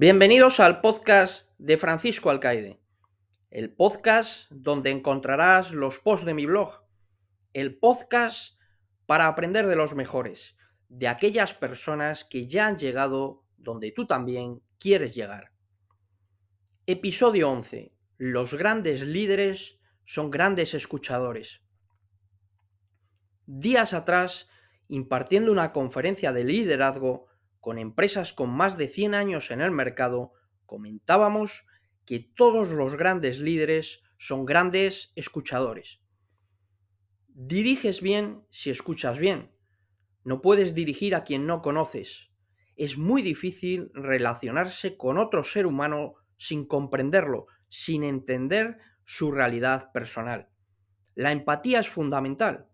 Bienvenidos al podcast de Francisco Alcaide, el podcast donde encontrarás los posts de mi blog, el podcast para aprender de los mejores, de aquellas personas que ya han llegado donde tú también quieres llegar. Episodio 11. Los grandes líderes son grandes escuchadores. Días atrás, impartiendo una conferencia de liderazgo, con empresas con más de 100 años en el mercado, comentábamos que todos los grandes líderes son grandes escuchadores. Diriges bien si escuchas bien. No puedes dirigir a quien no conoces. Es muy difícil relacionarse con otro ser humano sin comprenderlo, sin entender su realidad personal. La empatía es fundamental.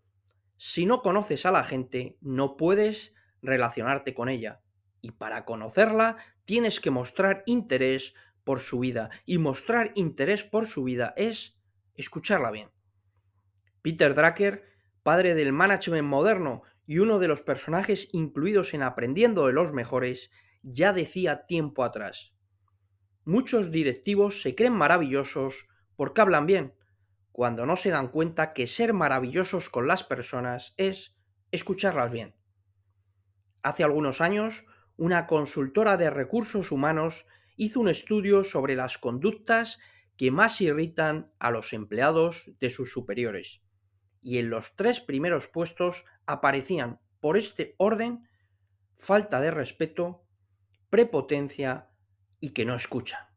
Si no conoces a la gente, no puedes relacionarte con ella y para conocerla tienes que mostrar interés por su vida. Y mostrar interés por su vida es escucharla bien. Peter Drucker, padre del management moderno y uno de los personajes incluidos en Aprendiendo de los Mejores, ya decía tiempo atrás. Muchos directivos se creen maravillosos porque hablan bien, cuando no se dan cuenta que ser maravillosos con las personas es escucharlas bien. Hace algunos años, una consultora de recursos humanos hizo un estudio sobre las conductas que más irritan a los empleados de sus superiores. Y en los tres primeros puestos aparecían, por este orden, falta de respeto, prepotencia y que no escucha.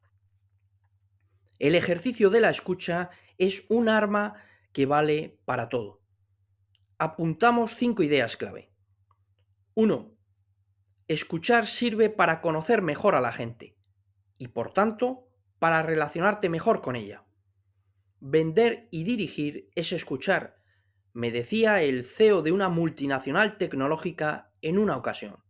El ejercicio de la escucha es un arma que vale para todo. Apuntamos cinco ideas clave. 1. Escuchar sirve para conocer mejor a la gente y por tanto para relacionarte mejor con ella. Vender y dirigir es escuchar, me decía el CEO de una multinacional tecnológica en una ocasión.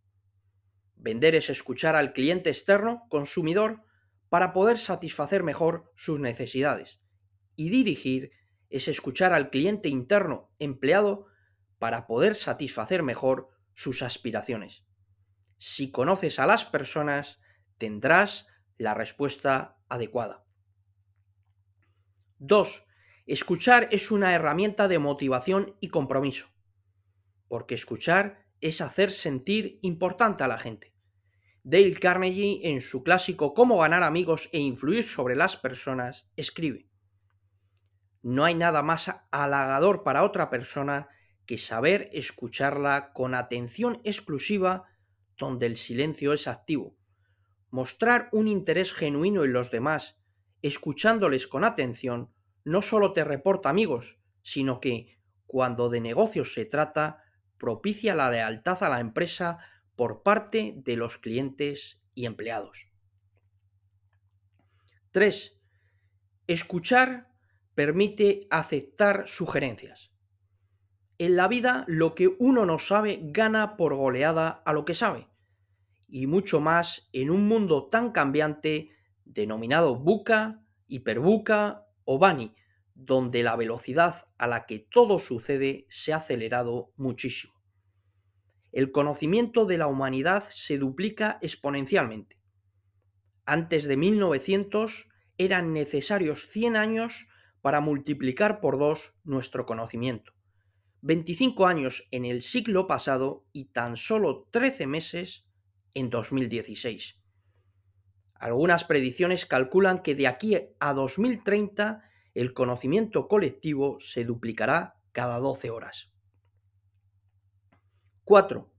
Vender es escuchar al cliente externo, consumidor, para poder satisfacer mejor sus necesidades. Y dirigir es escuchar al cliente interno, empleado, para poder satisfacer mejor sus aspiraciones. Si conoces a las personas, tendrás la respuesta adecuada. 2. Escuchar es una herramienta de motivación y compromiso, porque escuchar es hacer sentir importante a la gente. Dale Carnegie, en su clásico Cómo ganar amigos e influir sobre las personas, escribe, No hay nada más halagador para otra persona que saber escucharla con atención exclusiva donde el silencio es activo. Mostrar un interés genuino en los demás, escuchándoles con atención, no solo te reporta amigos, sino que, cuando de negocios se trata, propicia la lealtad a la empresa por parte de los clientes y empleados. 3. Escuchar permite aceptar sugerencias. En la vida lo que uno no sabe gana por goleada a lo que sabe, y mucho más en un mundo tan cambiante denominado buca, hiperbuca o bani, donde la velocidad a la que todo sucede se ha acelerado muchísimo. El conocimiento de la humanidad se duplica exponencialmente. Antes de 1900 eran necesarios 100 años para multiplicar por dos nuestro conocimiento. 25 años en el siglo pasado y tan solo 13 meses en 2016. Algunas predicciones calculan que de aquí a 2030 el conocimiento colectivo se duplicará cada 12 horas. 4.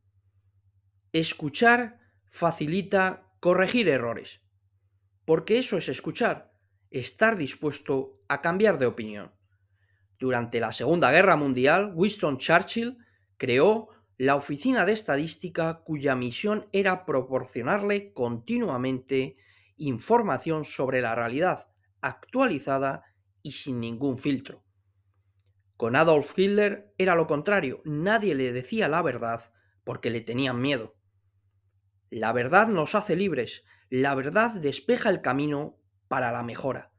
Escuchar facilita corregir errores. Porque eso es escuchar, estar dispuesto a cambiar de opinión. Durante la Segunda Guerra Mundial, Winston Churchill creó la Oficina de Estadística cuya misión era proporcionarle continuamente información sobre la realidad actualizada y sin ningún filtro. Con Adolf Hitler era lo contrario, nadie le decía la verdad porque le tenían miedo. La verdad nos hace libres, la verdad despeja el camino para la mejora.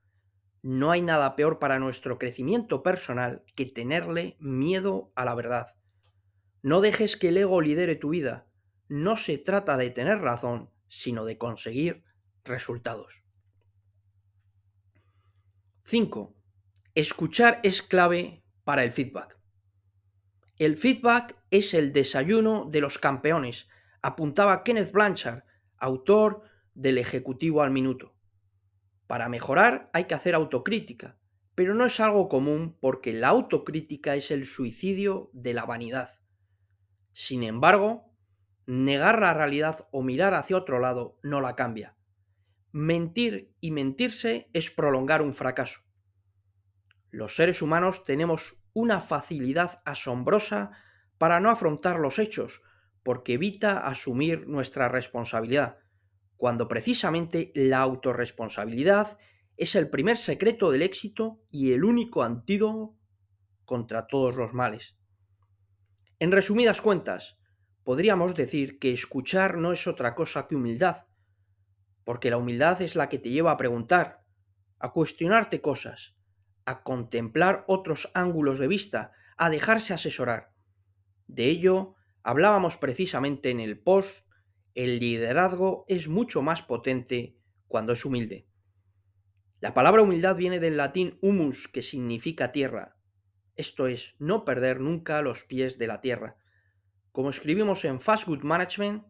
No hay nada peor para nuestro crecimiento personal que tenerle miedo a la verdad. No dejes que el ego lidere tu vida. No se trata de tener razón, sino de conseguir resultados. 5. Escuchar es clave para el feedback. El feedback es el desayuno de los campeones, apuntaba Kenneth Blanchard, autor del Ejecutivo al Minuto. Para mejorar hay que hacer autocrítica, pero no es algo común porque la autocrítica es el suicidio de la vanidad. Sin embargo, negar la realidad o mirar hacia otro lado no la cambia. Mentir y mentirse es prolongar un fracaso. Los seres humanos tenemos una facilidad asombrosa para no afrontar los hechos, porque evita asumir nuestra responsabilidad, cuando precisamente la autorresponsabilidad es el primer secreto del éxito y el único antídoto contra todos los males. En resumidas cuentas, podríamos decir que escuchar no es otra cosa que humildad, porque la humildad es la que te lleva a preguntar, a cuestionarte cosas, a contemplar otros ángulos de vista, a dejarse asesorar. De ello hablábamos precisamente en el post, el liderazgo es mucho más potente cuando es humilde. La palabra humildad viene del latín humus, que significa tierra. Esto es, no perder nunca los pies de la tierra. Como escribimos en Fast Good Management,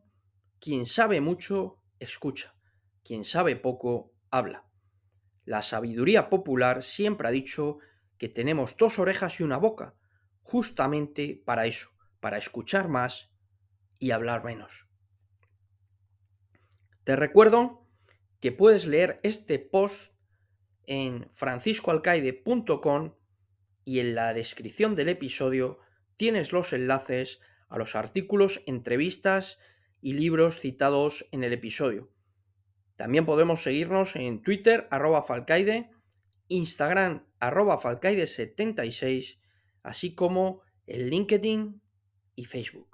quien sabe mucho, escucha. Quien sabe poco, habla. La sabiduría popular siempre ha dicho que tenemos dos orejas y una boca, justamente para eso, para escuchar más y hablar menos. Te recuerdo que puedes leer este post en franciscoalcaide.com y en la descripción del episodio tienes los enlaces a los artículos, entrevistas y libros citados en el episodio. También podemos seguirnos en Twitter, arroba Falcaide, Instagram, arroba Falcaide76, así como en LinkedIn y Facebook.